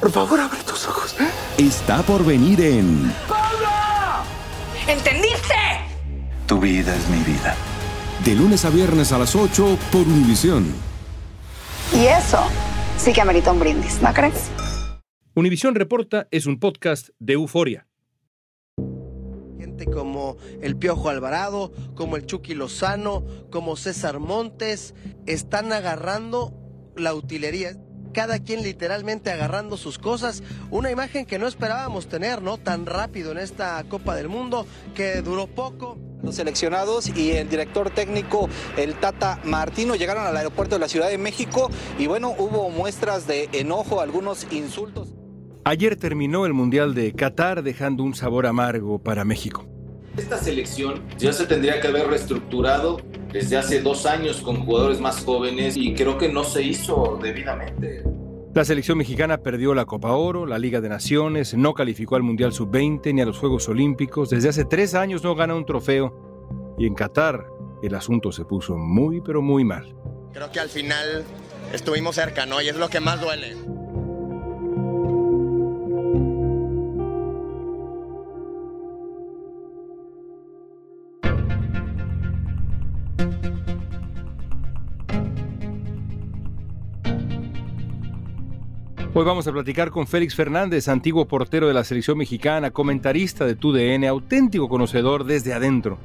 Por favor, abre tus ojos. está por venir en ¿Entendiste? Tu vida es mi vida. De lunes a viernes a las 8 por Univisión. Y eso sí que amerita un brindis, ¿no crees? Univisión Reporta es un podcast de euforia. Gente como el Piojo Alvarado, como el Chucky Lozano, como César Montes, están agarrando la utilería. Cada quien literalmente agarrando sus cosas. Una imagen que no esperábamos tener, ¿no? Tan rápido en esta Copa del Mundo, que duró poco. Los seleccionados y el director técnico, el Tata Martino, llegaron al aeropuerto de la Ciudad de México y bueno, hubo muestras de enojo, algunos insultos. Ayer terminó el Mundial de Qatar dejando un sabor amargo para México. Esta selección ya se tendría que haber reestructurado desde hace dos años con jugadores más jóvenes y creo que no se hizo debidamente. La selección mexicana perdió la Copa Oro, la Liga de Naciones, no calificó al Mundial Sub-20 ni a los Juegos Olímpicos. Desde hace tres años no gana un trofeo. Y en Qatar el asunto se puso muy, pero muy mal. Creo que al final estuvimos cerca, ¿no? Y es lo que más duele. Hoy vamos a platicar con Félix Fernández, antiguo portero de la selección mexicana, comentarista de TUDN, auténtico conocedor desde adentro.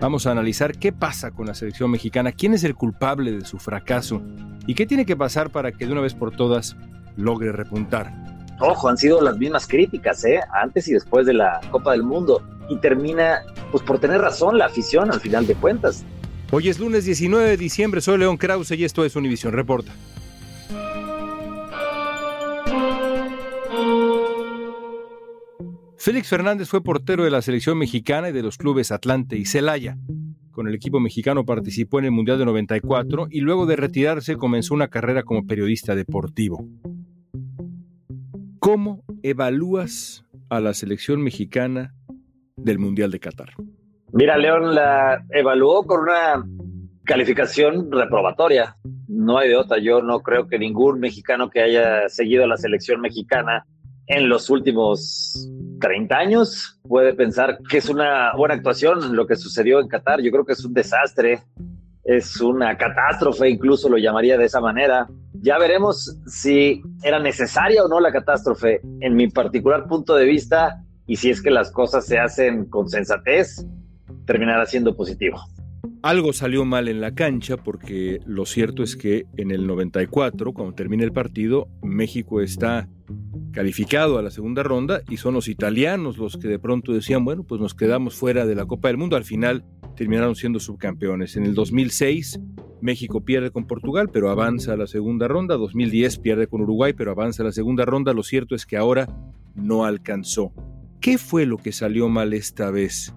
Vamos a analizar qué pasa con la selección mexicana, quién es el culpable de su fracaso y qué tiene que pasar para que de una vez por todas logre repuntar. Ojo, han sido las mismas críticas, ¿eh? Antes y después de la Copa del Mundo. Y termina, pues por tener razón la afición al final de cuentas. Hoy es lunes 19 de diciembre, soy León Krause y esto es Univisión Reporta. Félix Fernández fue portero de la selección mexicana y de los clubes Atlante y Celaya. Con el equipo mexicano participó en el Mundial de 94 y luego de retirarse comenzó una carrera como periodista deportivo. ¿Cómo evalúas a la selección mexicana del Mundial de Qatar? Mira, León la evaluó con una calificación reprobatoria. No hay de otra. Yo no creo que ningún mexicano que haya seguido a la selección mexicana en los últimos 30 años puede pensar que es una buena actuación lo que sucedió en Qatar. Yo creo que es un desastre, es una catástrofe, incluso lo llamaría de esa manera. Ya veremos si era necesaria o no la catástrofe en mi particular punto de vista y si es que las cosas se hacen con sensatez, terminará siendo positivo. Algo salió mal en la cancha porque lo cierto es que en el 94, cuando termina el partido, México está calificado a la segunda ronda y son los italianos los que de pronto decían, bueno, pues nos quedamos fuera de la Copa del Mundo. Al final terminaron siendo subcampeones. En el 2006 México pierde con Portugal, pero avanza a la segunda ronda. 2010 pierde con Uruguay, pero avanza a la segunda ronda. Lo cierto es que ahora no alcanzó. ¿Qué fue lo que salió mal esta vez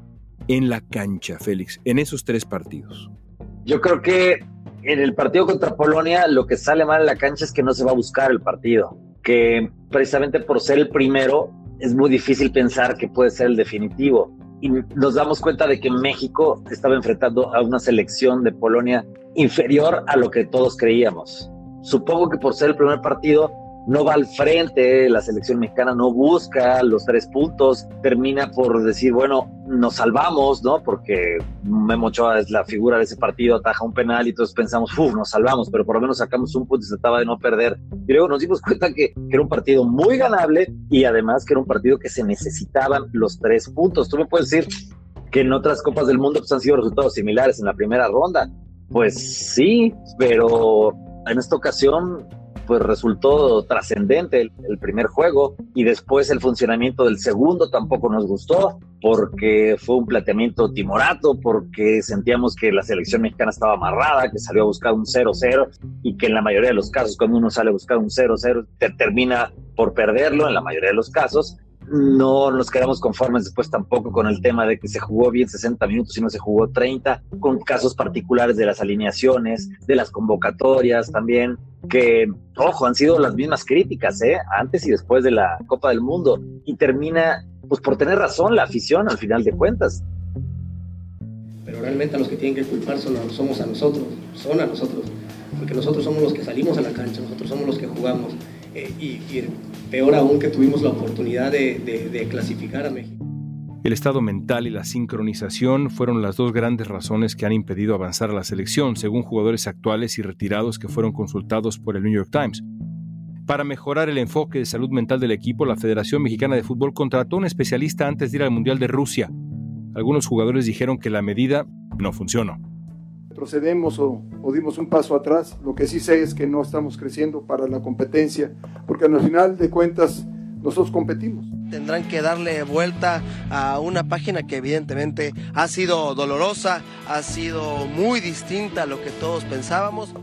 en la cancha, Félix, en esos tres partidos? Yo creo que en el partido contra Polonia lo que sale mal en la cancha es que no se va a buscar el partido, que precisamente por ser el primero es muy difícil pensar que puede ser el definitivo. Y nos damos cuenta de que México estaba enfrentando a una selección de Polonia inferior a lo que todos creíamos. Supongo que por ser el primer partido no va al frente, la selección mexicana no busca los tres puntos, termina por decir, bueno, nos salvamos, ¿no? Porque Memo Ochoa es la figura de ese partido, ataja un penal y todos pensamos, uff, nos salvamos, pero por lo menos sacamos un punto y se trataba de no perder. Y luego nos dimos cuenta que, que era un partido muy ganable y además que era un partido que se necesitaban los tres puntos. Tú me puedes decir que en otras Copas del Mundo pues, han sido resultados similares en la primera ronda. Pues sí, pero en esta ocasión pues resultó trascendente el, primer juego y después el funcionamiento del segundo tampoco nos gustó porque fue un planteamiento timorato, porque sentíamos que la selección mexicana estaba amarrada, que salió a buscar un 0-0 y que en la mayoría de los casos cuando uno sale a buscar un 0-0 termina por perderlo en la mayoría de los casos no nos quedamos conformes después tampoco con el tema de que se jugó bien 60 minutos y no se jugó 30, con casos particulares de las alineaciones, de las convocatorias también, que, ojo, han sido las mismas críticas, ¿eh? Antes y después de la Copa del Mundo. Y termina, pues por tener razón la afición al final de cuentas. Pero realmente a los que tienen que culpar son, somos a nosotros, son a nosotros, porque nosotros somos los que salimos a la cancha, nosotros somos los que jugamos. Eh, y, peor aún que tuvimos la oportunidad de, clasificar a México. El estado mental y la sincronización fueron las dos grandes razones que han impedido avanzar a la selección, según jugadores actuales y retirados que fueron consultados por el New York Times. Para mejorar el enfoque de salud mental del equipo, la Federación Mexicana de Fútbol contrató a un especialista antes de ir al Mundial de Rusia. Algunos jugadores dijeron que la medida no funcionó procedemos o, dimos un paso atrás. Lo que sí sé es que no estamos creciendo para la competencia, porque al final de cuentas nosotros competimos. Tendrán que darle vuelta a una página que evidentemente ha sido dolorosa, ha sido muy distinta a lo que todos pensábamos.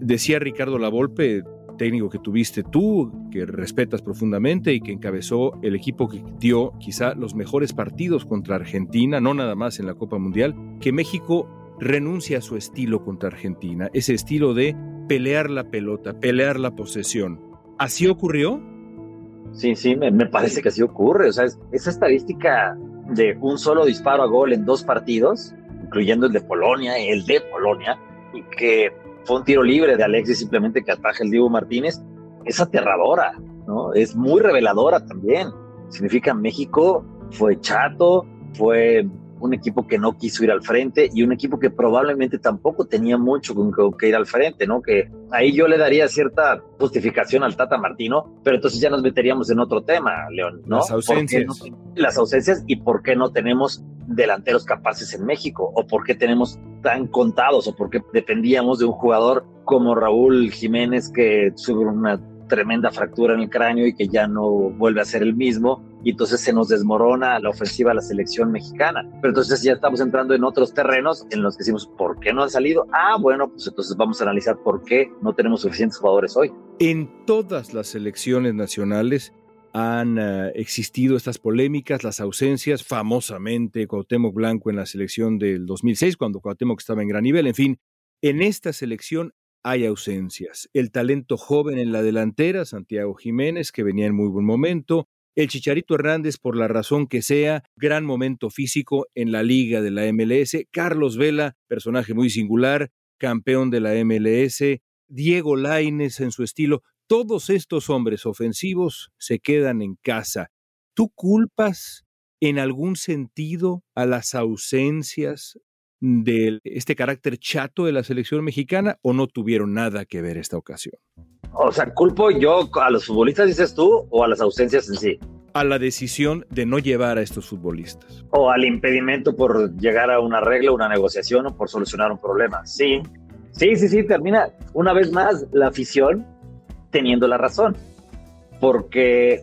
Decía Ricardo Lavolpe, técnico que tuviste tú, que respetas profundamente y que encabezó el equipo que dio quizá los mejores partidos contra Argentina, no nada más en la Copa Mundial, que México renuncia a su estilo contra Argentina, ese estilo de pelear la pelota, pelear la posesión. ¿Así ocurrió? Sí, sí, me, parece que así ocurre. O sea, esa estadística de un solo disparo a gol en dos partidos, incluyendo el de Polonia, el de Polonia, y que fue un tiro libre de Alexis simplemente que ataja el Diego Martínez, es aterradora, ¿no? Es muy reveladora también. Significa México fue chato, fue un equipo que no quiso ir al frente y un equipo que probablemente tampoco tenía mucho con que, ir al frente, ¿no? Que ahí yo le daría cierta justificación al Tata Martino, pero entonces ya nos meteríamos en otro tema, León, ¿no? Las ausencias. las ausencias y por qué no tenemos delanteros capaces en México o por qué tenemos tan contados o por qué dependíamos de un jugador como Raúl Jiménez que sufre una tremenda fractura en el cráneo y que ya no vuelve a ser el mismo y entonces se nos desmorona la ofensiva de la selección mexicana. Pero entonces ya estamos entrando en otros terrenos en los que decimos, ¿por qué no han salido? Ah, bueno, pues entonces vamos a analizar por qué no tenemos suficientes jugadores hoy. En todas las selecciones nacionales han uh, existido estas polémicas, las ausencias, famosamente Cuauhtémoc Blanco en la selección del 2006, cuando Cuauhtémoc estaba en gran nivel, en fin, en esta selección hay ausencias. El talento joven en la delantera, Santiago Jiménez, que venía en muy buen momento, el Chicharito Hernández, por la razón que sea, gran momento físico en la liga de la MLS, Carlos Vela, personaje muy singular, campeón de la MLS, Diego Laines en su estilo, todos estos hombres ofensivos se quedan en casa. ¿Tú culpas en algún sentido a las ausencias de este carácter chato de la selección mexicana o no tuvieron nada que ver esta ocasión? O sea, ¿culpo yo a los futbolistas, dices tú, o a las ausencias en sí? A la decisión de no llevar a estos futbolistas. O al impedimento por llegar a una regla, una negociación o por solucionar un problema. Sí, sí, sí, sí, termina una vez más la afición teniendo la razón. Porque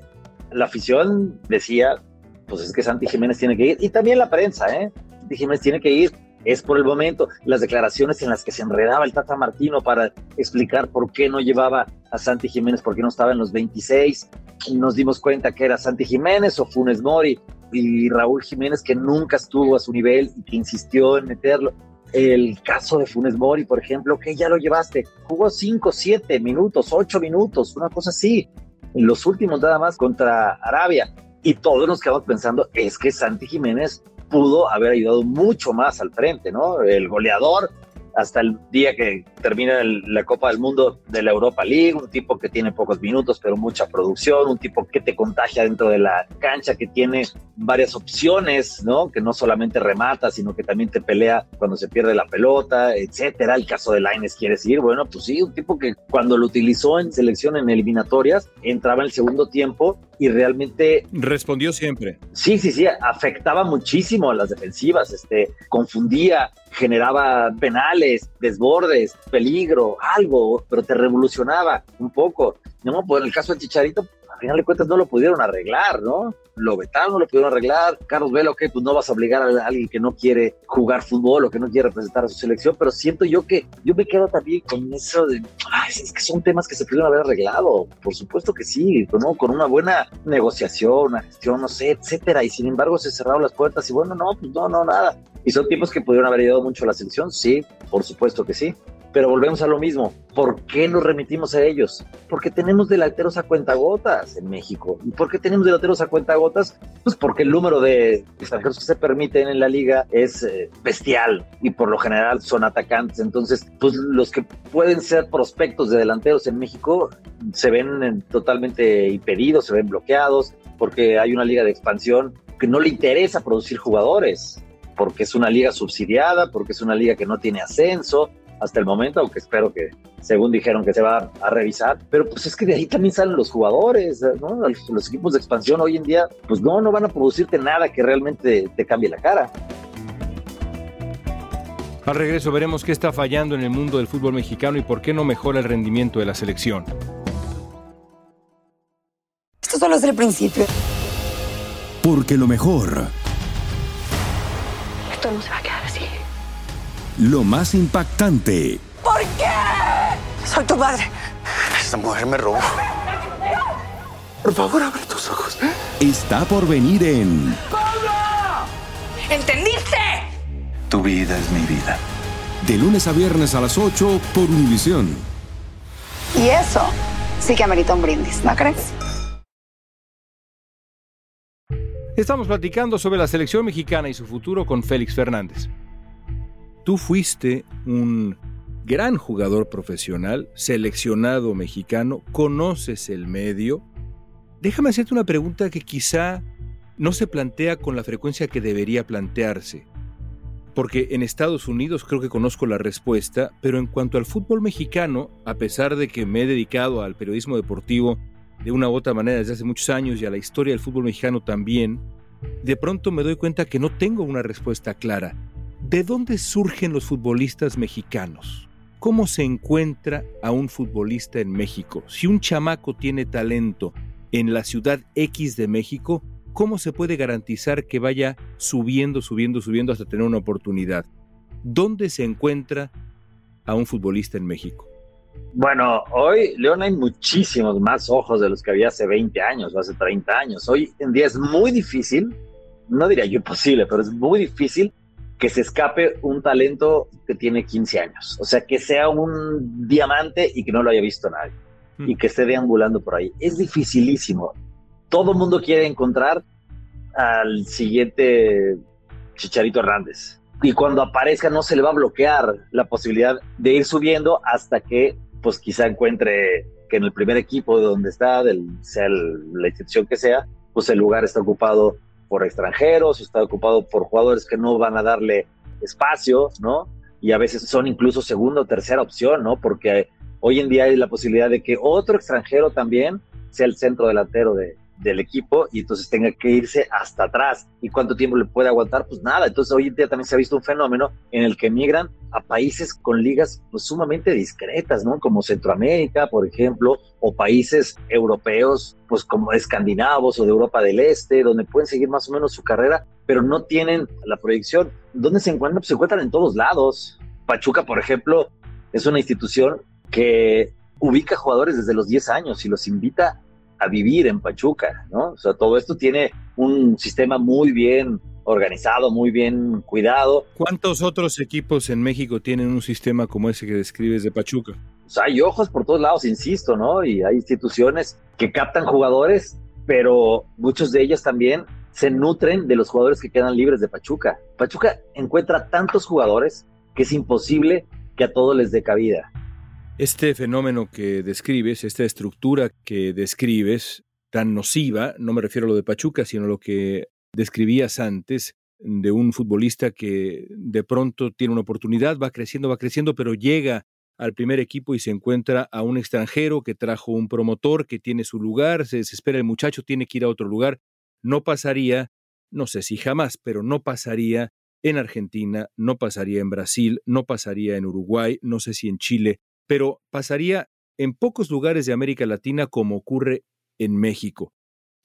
la afición decía, pues es que Santi Jiménez tiene que ir. Y también la prensa, ¿eh? Santi Jiménez tiene que ir es por el momento. Las declaraciones en las que se enredaba el Tata Martino para explicar por qué no llevaba a Santi Jiménez, por qué no estaba en los 26. Nos dimos cuenta que era Santi Jiménez o Funes Mori y Raúl Jiménez que nunca estuvo a su nivel y que insistió en meterlo. El caso de Funes Mori, por ejemplo, que ya lo llevaste, jugó 5, 7 minutos, 8 minutos, una cosa así. En los últimos nada más contra Arabia. Y todos nos quedamos pensando, es que Santi Jiménez pudo haber ayudado mucho más al frente, ¿no? El goleador hasta el día que termina la Copa del Mundo de la Europa League, un tipo que tiene pocos minutos pero mucha producción, un tipo que te contagia dentro de la cancha, que tiene varias opciones, ¿no? Que no solamente remata, sino que también te pelea cuando se pierde la pelota, etcétera. El caso de Laines quiere decir, bueno, pues sí, un tipo que cuando lo utilizó en selección en eliminatorias entraba en el segundo tiempo y realmente respondió siempre. Sí, sí, sí, afectaba muchísimo a las defensivas, este, confundía, generaba penales, desbordes, peligro, algo, pero te revolucionaba un poco. No, pues en el caso del Chicharito, al final de cuentas no lo pudieron arreglar, ¿no? Lo vetaron, lo pudieron arreglar. Carlos Vela, ok, pues no vas a obligar a alguien que no quiere jugar fútbol o que no quiere representar a su selección, pero siento yo que yo me quedo también con eso de, ay, es que son temas que se pudieron haber arreglado. Por supuesto que sí, ¿no? Con una buena negociación, una gestión, no sé, etcétera. Y sin embargo se cerraron las puertas y bueno, no, pues no, no, nada. Y son tiempos que pudieron haber ayudado mucho a la selección, sí, por supuesto que sí. Pero volvemos a lo mismo. ¿Por qué nos remitimos a ellos? Porque tenemos delanteros a cuentagotas en México. ¿Y por qué tenemos delanteros a cuentagotas? Pues porque el número de extranjeros que se permiten en la liga es eh, bestial y por lo general son atacantes. Entonces, pues los que pueden ser prospectos de delanteros en México se ven totalmente impedidos, se ven bloqueados, porque hay una liga de expansión que no le interesa producir jugadores porque es una liga subsidiada, porque es una liga que no tiene ascenso, hasta el momento, aunque espero que, según dijeron, que se va a revisar. Pero pues es que de ahí también salen los jugadores, ¿no? Los, equipos de expansión hoy en día, pues no, no van a producirte nada que realmente te cambie la cara. Al regreso veremos qué está fallando en el mundo del fútbol mexicano y por qué no mejora el rendimiento de la selección. Esto solo es el principio. Porque lo mejor. Esto no se va a quedar lo más impactante. ¿Por qué? Soy tu madre. Esta mujer me robó. Por favor, abre tus ojos. Está por venir en. ¡Pablo! ¿Entendiste? Tu vida es mi vida. De lunes a viernes a las 8 por Univisión. Y eso sí que amerita un brindis, ¿no crees? Estamos platicando sobre la selección mexicana y su futuro con Félix Fernández. Tú fuiste un gran jugador profesional, seleccionado mexicano, conoces el medio. Déjame hacerte una pregunta que quizá no se plantea con la frecuencia que debería plantearse. Porque en Estados Unidos creo que conozco la respuesta, pero en cuanto al fútbol mexicano, a pesar de que me he dedicado al periodismo deportivo de una u otra manera desde hace muchos años y a la historia del fútbol mexicano también, de pronto me doy cuenta que no tengo una respuesta clara. ¿De dónde surgen los futbolistas mexicanos? ¿Cómo se encuentra a un futbolista en México? Si un chamaco tiene talento en la ciudad X de México, ¿cómo se puede garantizar que vaya subiendo, subiendo, subiendo hasta tener una oportunidad? ¿Dónde se encuentra a un futbolista en México? Bueno, hoy, León, hay muchísimos más ojos de los que había hace 20 años o hace 30 años. Hoy en día es muy difícil, no diría yo imposible, pero es muy difícil que se escape un talento que tiene 15 años. O sea, que sea un diamante y que no lo haya visto nadie. Hmm. Y que esté deambulando por ahí. Es dificilísimo. Todo mundo quiere encontrar al siguiente Chicharito Hernández. Y cuando aparezca no se le va a bloquear la posibilidad de ir subiendo hasta que pues quizá encuentre que en el primer equipo de donde está, del, sea la institución que sea, pues el lugar está ocupado por extranjeros, está ocupado por jugadores que no van a darle espacio, ¿no? Y a veces son incluso segunda o tercera opción, ¿no? Porque hoy en día hay la posibilidad de que otro extranjero también sea el centro delantero de, del equipo y entonces tenga que irse hasta atrás. ¿Y cuánto tiempo le puede aguantar? Pues nada. Entonces hoy en día también se ha visto un fenómeno en el que migran a países con ligas pues, sumamente discretas, ¿no? Como Centroamérica, por ejemplo, o países europeos, pues como escandinavos o de Europa del Este, donde pueden seguir más o menos su carrera, pero no tienen la proyección. ¿Dónde se encuentran? Pues se encuentran en todos lados. Pachuca, por ejemplo, es una institución que ubica jugadores desde los 10 años y los invita a vivir en Pachuca, ¿no? O sea, todo esto tiene un sistema muy bien organizado, muy bien cuidado. ¿Cuántos otros equipos en México tienen un sistema como ese que describes de Pachuca? O sea, hay ojos por todos lados, insisto, ¿no? Y hay instituciones que captan jugadores, pero muchos de ellos también se nutren de los jugadores que quedan libres de Pachuca. Pachuca encuentra tantos jugadores que es imposible que a todos les dé cabida. Este fenómeno que describes, esta estructura que describes, tan nociva, no me refiero a lo de Pachuca, sino a lo que describías antes, de un futbolista que de pronto tiene una oportunidad, va creciendo, va creciendo, pero llega al primer equipo y se encuentra a un extranjero que trajo un promotor que tiene su lugar, se desespera el muchacho, tiene que ir a otro lugar. No pasaría, no sé si jamás, pero no pasaría en Argentina, no pasaría en Brasil, no pasaría en Uruguay, no sé si en Chile, pero pasaría en pocos lugares de América Latina como ocurre en México.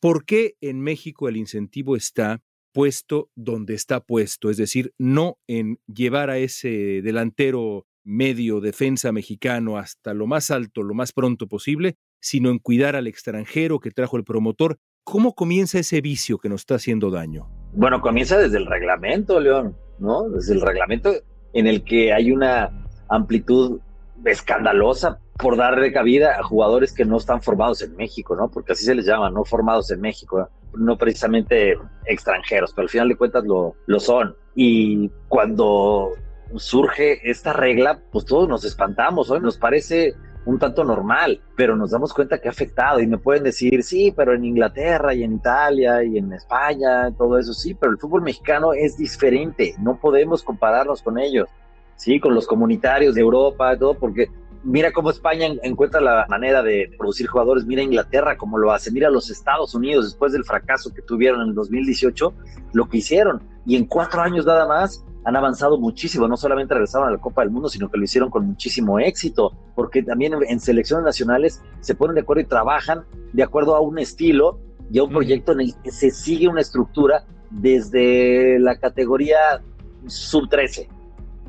¿Por qué en México el incentivo está puesto donde está puesto? Es decir, no en llevar a ese delantero medio defensa mexicano hasta lo más alto, lo más pronto posible, sino en cuidar al extranjero que trajo el promotor. ¿Cómo comienza ese vicio que nos está haciendo daño? Bueno, comienza desde el reglamento, León, ¿no? Desde el reglamento en el que hay una amplitud escandalosa por darle cabida a jugadores que no están formados en México, ¿no? Porque así se les llama, no formados en México, no precisamente extranjeros, pero al final de cuentas lo, lo son. Y cuando surge esta regla, pues todos nos espantamos, hoy nos parece un tanto normal, pero nos damos cuenta que ha afectado y me pueden decir, sí, pero en Inglaterra y en Italia y en España, todo eso sí, pero el fútbol mexicano es diferente, no podemos compararnos con ellos, sí, con los comunitarios de Europa, todo, porque mira cómo España encuentra la manera de producir jugadores, mira Inglaterra cómo lo hace, mira los Estados Unidos después del fracaso que tuvieron en el 2018, lo que hicieron, y en cuatro años nada más han avanzado muchísimo, no solamente regresaron a la Copa del Mundo, sino que lo hicieron con muchísimo éxito, porque también en selecciones nacionales se ponen de acuerdo y trabajan de acuerdo a un estilo y a un proyecto en el que se sigue una estructura desde la categoría sub 13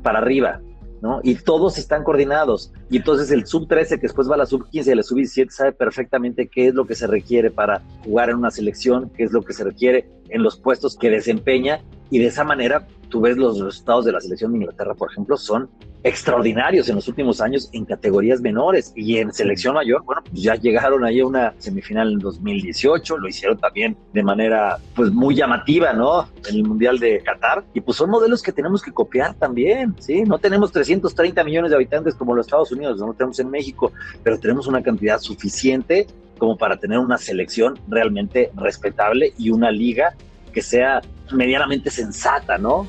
para arriba, ¿no? Y todos están coordinados. Y entonces el sub 13, que después va a la sub 15 y la sub 17, sabe perfectamente qué es lo que se requiere para jugar en una selección, qué es lo que se requiere en los puestos que desempeña. Y de esa manera tú ves los resultados de la selección de Inglaterra, por ejemplo, son extraordinarios en los últimos años en categorías menores y en selección mayor, bueno, pues ya llegaron ahí a una semifinal en 2018, lo hicieron también de manera pues muy llamativa, ¿no? En el Mundial de Qatar y pues son modelos que tenemos que copiar también, ¿sí? No tenemos 330 millones de habitantes como los Estados Unidos, no tenemos en México, pero tenemos una cantidad suficiente como para tener una selección realmente respetable y una liga que sea medianamente sensata, ¿no?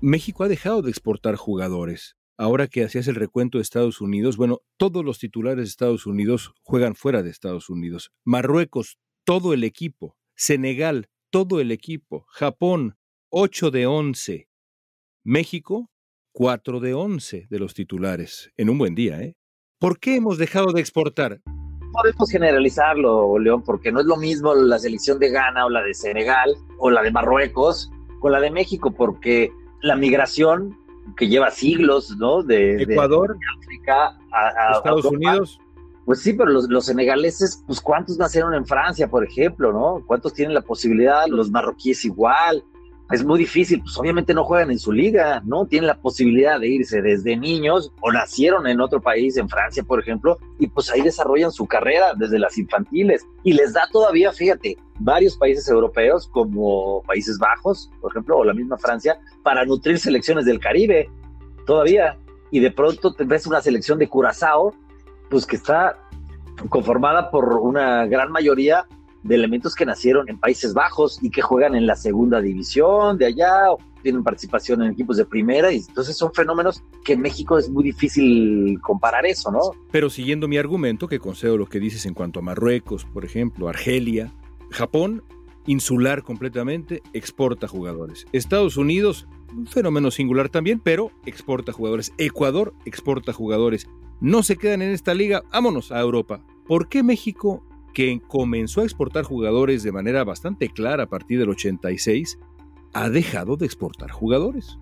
México ha dejado de exportar jugadores. Ahora que hacías el recuento de Estados Unidos, bueno, todos los titulares de Estados Unidos juegan fuera de Estados Unidos. Marruecos, todo el equipo. Senegal, todo el equipo. Japón, 8 de 11. México, 4 de 11 de los titulares. En un buen día, ¿eh? ¿Por qué hemos dejado de exportar? podemos generalizarlo, León, porque no es lo mismo la selección de Ghana o la de Senegal o la de Marruecos con la de México, porque la migración que lleva siglos, ¿no? De Ecuador, África a, Estados Unidos. Pues sí, pero los, los, senegaleses, pues cuántos nacieron en Francia, por ejemplo, ¿no? ¿Cuántos tienen la posibilidad? Los marroquíes igual es muy difícil, pues obviamente no juegan en su liga, ¿no? Tienen la posibilidad de irse desde niños o nacieron en otro país, en Francia, por ejemplo, y pues ahí desarrollan su carrera desde las infantiles. Y les da todavía, fíjate, varios países europeos como Países Bajos, por ejemplo, o la misma Francia, para nutrir selecciones del Caribe, todavía. Y de pronto te ves una selección de Curazao, pues que está conformada por una gran mayoría de elementos que nacieron en Países Bajos y que juegan en la segunda división de allá, o tienen participación en equipos de primera, y entonces son fenómenos que en México es muy difícil comparar eso, ¿no? Pero siguiendo mi argumento, que concedo lo que dices en cuanto a Marruecos, por ejemplo, Argelia, Japón, insular completamente, exporta jugadores. Estados Unidos, un fenómeno singular también, pero exporta jugadores. Ecuador exporta jugadores. No se quedan en esta liga, vámonos a Europa. ¿Por qué México que comenzó a exportar jugadores de manera bastante clara a partir del 86, ha dejado de exportar jugadores.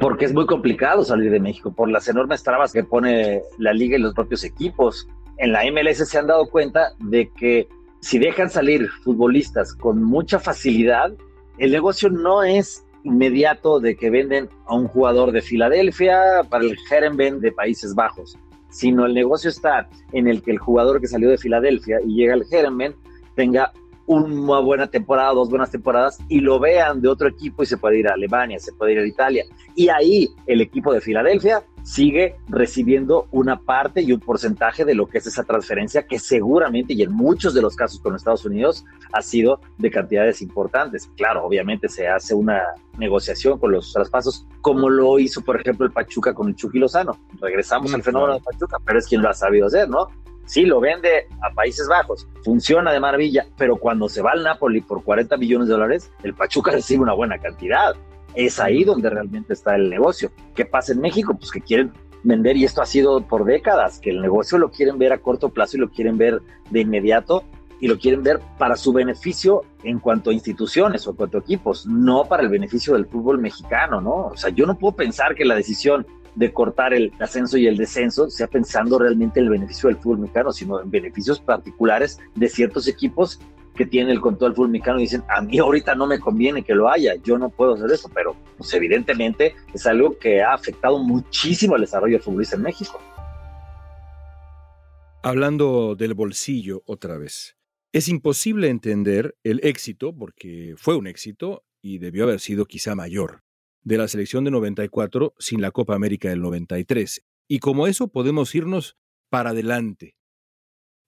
Porque es muy complicado salir de México por las enormes trabas que pone la liga y los propios equipos. En la MLS se han dado cuenta de que si dejan salir futbolistas con mucha facilidad, el negocio no es inmediato de que venden a un jugador de Filadelfia para el Herenveen de Países Bajos sino el negocio está en el que el jugador que salió de Filadelfia y llega al Germen tenga una buena temporada, dos buenas temporadas y lo vean de otro equipo y se puede ir a Alemania, se puede ir a Italia. Y ahí el equipo de Filadelfia sigue recibiendo una parte y un porcentaje de lo que es esa transferencia que seguramente y en muchos de los casos con Estados Unidos ha sido de cantidades importantes. Claro, obviamente se hace una negociación con los traspasos como lo hizo por ejemplo el Pachuca con el Chucky Lozano. Regresamos al fenómeno de Pachuca, pero es quien lo ha sabido hacer, ¿no? Sí, lo vende a Países Bajos, funciona de maravilla, pero cuando se va al Napoli por 40 millones de dólares, el Pachuca recibe una buena cantidad. Es ahí donde realmente está el negocio. ¿Qué pasa en México? Pues que quieren vender, y esto ha sido por décadas, que el negocio lo quieren ver a corto plazo y lo quieren ver de inmediato y lo quieren ver para su beneficio en cuanto a instituciones o en cuanto a equipos, no para el beneficio del fútbol mexicano, ¿no? O sea, yo no puedo pensar que la decisión de cortar el ascenso y el descenso sea pensando realmente en el beneficio del fútbol mexicano, sino en beneficios particulares de ciertos equipos que tienen el control del fútbol mexicano y dicen, a mí ahorita no me conviene que lo haya, yo no puedo hacer eso, pero pues evidentemente es algo que ha afectado muchísimo al desarrollo del futbolista en México. Hablando del bolsillo otra vez, es imposible entender el éxito, porque fue un éxito y debió haber sido quizá mayor, de la selección de 94 sin la Copa América del 93. Y como eso podemos irnos para adelante.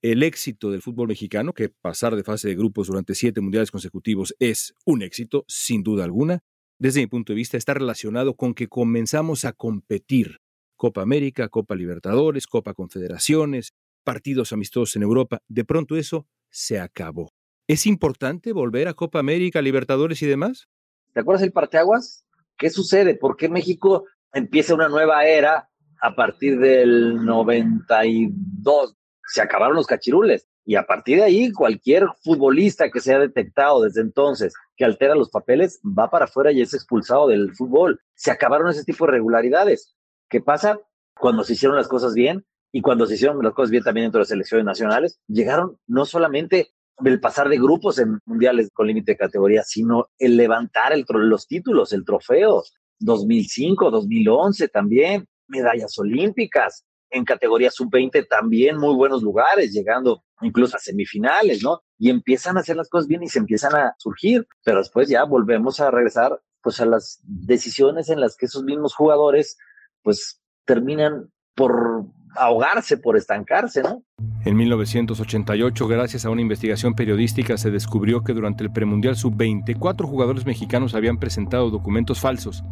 El éxito del fútbol mexicano, que pasar de fase de grupos durante siete mundiales consecutivos es un éxito, sin duda alguna, desde mi punto de vista está relacionado con que comenzamos a competir. Copa América, Copa Libertadores, Copa Confederaciones, partidos amistosos en Europa. De pronto eso se acabó. ¿Es importante volver a Copa América, Libertadores y demás? ¿Te acuerdas el parteaguas? ¿Qué sucede? ¿Por qué México empieza una nueva era a partir del 92? Se acabaron los cachirules. Y a partir de ahí, cualquier futbolista que se haya detectado desde entonces que altera los papeles va para afuera y es expulsado del fútbol. Se acabaron ese tipo de regularidades. ¿Qué pasa? Cuando se hicieron las cosas bien y cuando se hicieron las cosas bien también dentro de las selecciones nacionales, llegaron no solamente el pasar de grupos en mundiales con límite de categoría, sino el levantar el, los títulos, el trofeo. 2005, 2011 también, medallas olímpicas, en categoría sub-20 también muy buenos lugares, llegando incluso a semifinales, ¿no? Y empiezan a hacer las cosas bien y se empiezan a surgir, pero después ya volvemos a regresar pues a las decisiones en las que esos mismos jugadores pues terminan por ahogarse, por estancarse, ¿no? En 1988, gracias a una investigación periodística, se descubrió que durante el premundial sub-20, cuatro jugadores mexicanos habían presentado documentos falsos.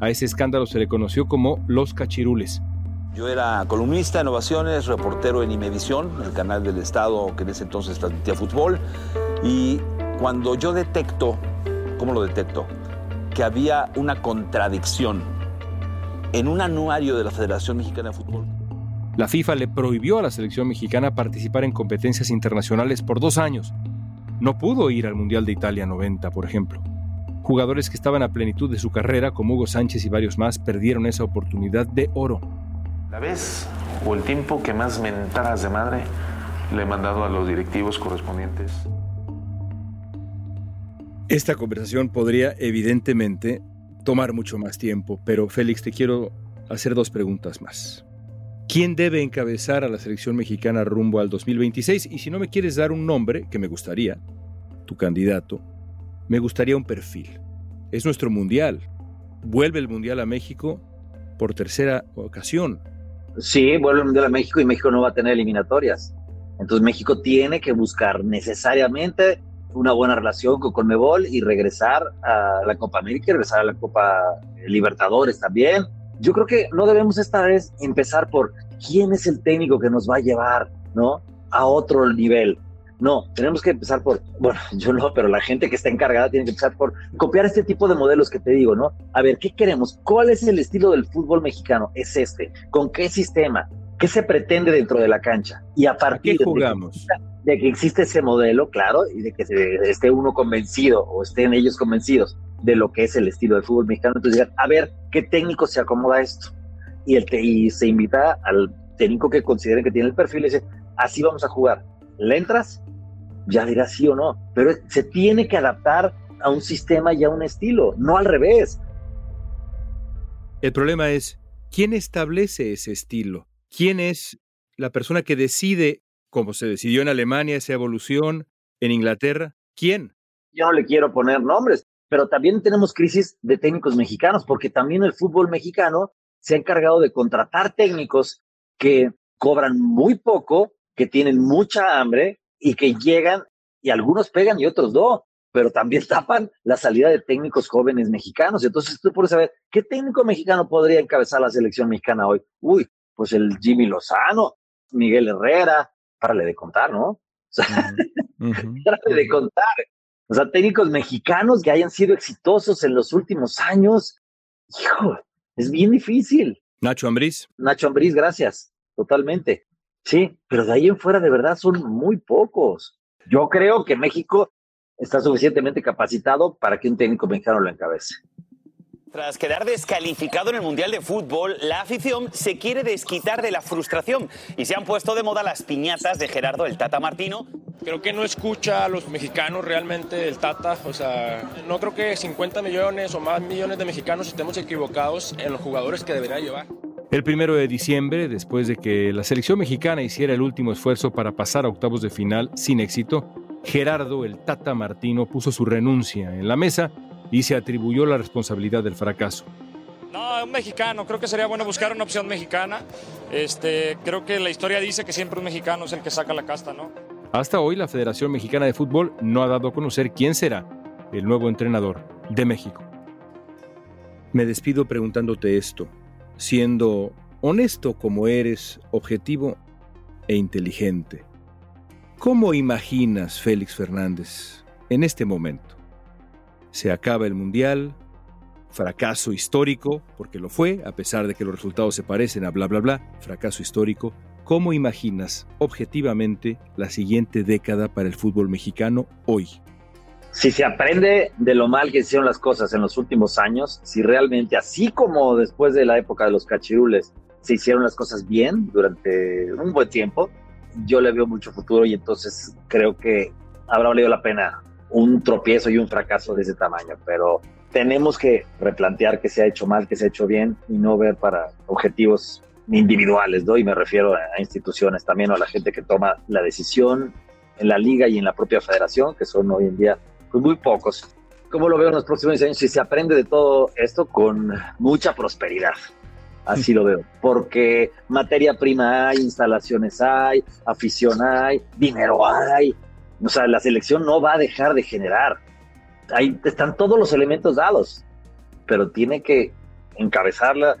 A ese escándalo se le conoció como los cachirules. Yo era columnista de innovaciones, reportero en Imevisión, el canal del Estado que en ese entonces transmitía fútbol. Y cuando yo detecto, ¿cómo lo detecto? Que había una contradicción en un anuario de la Federación Mexicana de Fútbol la FIFA le prohibió a la selección mexicana participar en competencias internacionales por dos años. No pudo ir al Mundial de Italia 90, por ejemplo. Jugadores que estaban a plenitud de su carrera, como Hugo Sánchez y varios más, perdieron esa oportunidad de oro. La vez o el tiempo que más mentadas de madre le he mandado a los directivos correspondientes. Esta conversación podría evidentemente tomar mucho más tiempo, pero Félix, te quiero hacer dos preguntas más. ¿Quién debe encabezar a la selección mexicana rumbo al 2026? Y si no me quieres dar un nombre, que me gustaría, tu candidato, me gustaría un perfil. Es nuestro mundial. Vuelve el mundial a México por tercera ocasión. Sí, vuelve el mundial a México y México no va a tener eliminatorias. Entonces México tiene que buscar necesariamente una buena relación con Conmebol y regresar a la Copa América y regresar a la Copa Libertadores también yo creo que no debemos esta vez empezar por quién es el técnico que nos va a llevar, ¿no? A otro nivel. No, tenemos que empezar por, bueno, yo no, pero la gente que está encargada tiene que empezar por copiar este tipo de modelos que te digo, ¿no? A ver, ¿qué queremos? ¿Cuál es el estilo del fútbol mexicano? Es este. ¿Con qué sistema? ¿Qué se pretende dentro de la cancha? Y a partir ¿Qué jugamos? De, que existe ese modelo, claro, y de que esté uno convencido o estén ellos convencidos de lo que es el estilo del fútbol mexicano. Entonces digan, a ver, ¿qué técnico se acomoda a esto? Y, el y se invita al técnico que consideren que tiene el perfil y dice, así vamos a jugar. ¿Le entras? Ya dirás sí o no. Pero se tiene que adaptar a un sistema y a un estilo, no al revés. El problema es, ¿quién establece ese estilo? ¿Quién es la persona que decide, como se decidió en Alemania, esa evolución, En Inglaterra, ¿quién? Yo no le quiero poner nombres, pero también tenemos crisis de técnicos mexicanos, porque también el fútbol mexicano se ha encargado de contratar técnicos que cobran muy poco, que tienen mucha hambre y que llegan y algunos pegan y otros no, pero también tapan la salida de técnicos jóvenes mexicanos. Entonces tú puedes saber, ¿qué técnico mexicano podría encabezar la selección mexicana hoy? Uy, pues el Jimmy Lozano, Miguel Herrera, párale de contar, ¿no? O sea, párale de contar. O sea, técnicos mexicanos que hayan sido exitosos en los últimos años. Hijo, es bien difícil. Nacho Ambriz. Nacho Ambriz, gracias. Totalmente. Sí, pero de ahí en fuera de verdad son muy pocos. Yo creo que México está suficientemente capacitado para que un técnico mexicano lo encabece. Tras quedar descalificado en el Mundial de Fútbol, la afición se quiere desquitar de la frustración y se han puesto de moda las piñatas de Gerardo el Tata Martino. Creo que no escucha a los mexicanos realmente el Tata, o sea, no creo que 50 millones o más millones de mexicanos estemos equivocados en los jugadores que debería llevar. El primero de diciembre, después de que la selección mexicana hiciera el último esfuerzo para pasar a octavos de final sin éxito, Gerardo el Tata Martino puso su renuncia en la mesa y se atribuyó la responsabilidad del fracaso. No, un mexicano, creo que sería bueno buscar una opción mexicana. Este, creo que la historia dice que siempre un mexicano es el que saca la casta, ¿no? Hasta hoy la Federación Mexicana de Fútbol no ha dado a conocer quién será el nuevo entrenador de México. Me despido preguntándote esto, siendo honesto como eres, objetivo e inteligente. ¿Cómo imaginas, Félix Fernández, en este momento? Se acaba el Mundial, fracaso histórico, porque lo fue, a pesar de que los resultados se parecen a bla, bla, bla, fracaso histórico. ¿Cómo imaginas objetivamente la siguiente década para el fútbol mexicano hoy? Si se aprende de lo mal que hicieron las cosas en los últimos años, si realmente, así como después de la época de los cachirules, se hicieron las cosas bien durante un buen tiempo, yo le veo mucho futuro y entonces creo que habrá valido la pena un tropiezo y un fracaso de ese tamaño, pero tenemos que replantear que se ha hecho mal, que se ha hecho bien y no ver para objetivos individuales, ¿no? Y me refiero a instituciones también o a la gente que toma la decisión en la liga y en la propia federación, que son hoy en día pues, muy pocos. ¿Cómo lo veo en los próximos años? Si se aprende de todo esto con mucha prosperidad. Así lo veo, porque materia prima hay, instalaciones hay, afición hay, dinero hay. O sea, la selección no va a dejar de generar. Ahí están todos los elementos dados, pero tiene que encabezarla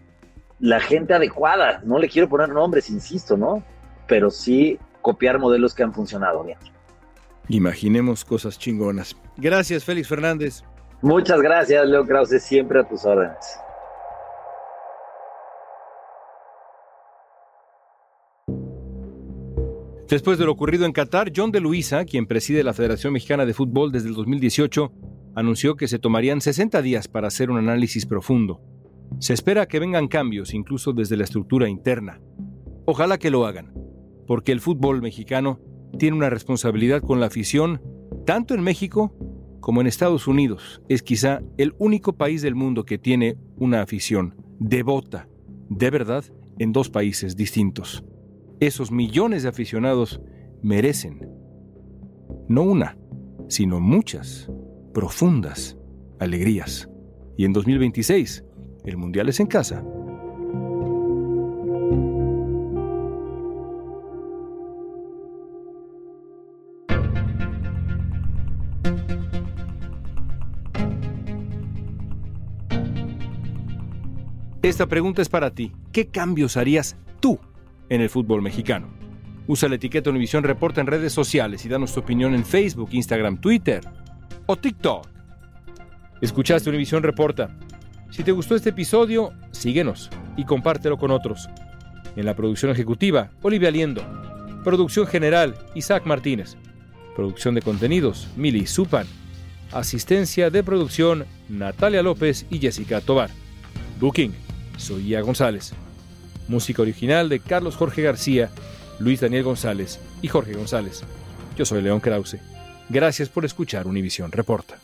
la gente adecuada. No le quiero poner nombres, insisto, ¿no? Pero sí copiar modelos que han funcionado bien. Imaginemos cosas chingonas. Gracias, Félix Fernández. Muchas gracias, Leo Krause, siempre a tus órdenes. Después de lo ocurrido en Qatar, John de Luisa, quien preside la Federación Mexicana de Fútbol desde el 2018, anunció que se tomarían 60 días para hacer un análisis profundo. Se espera que vengan cambios incluso desde la estructura interna. Ojalá que lo hagan, porque el fútbol mexicano tiene una responsabilidad con la afición, tanto en México como en Estados Unidos. Es quizá el único país del mundo que tiene una afición devota, de verdad, en dos países distintos esos millones de aficionados merecen no una, sino muchas, profundas alegrías. Y en 2026, el Mundial es en casa. Esta pregunta es para ti. ¿Qué cambios harías tú en el fútbol mexicano. Usa la etiqueta Univisión Reporta en redes sociales y danos tu opinión en Facebook, Instagram, Twitter o TikTok. Escuchaste Univisión Reporta. Si te gustó este episodio, síguenos y compártelo con otros. En la producción ejecutiva, Olivia Liendo. Producción general, Isaac Martínez. Producción de contenidos, Mili Supan. Asistencia de producción, Natalia López y Jessica Tobar. Booking, soy Ia González. Música original de Carlos Jorge García, Luis Daniel González y Jorge González. Yo soy León Krause. Gracias por escuchar Univisión Reporta.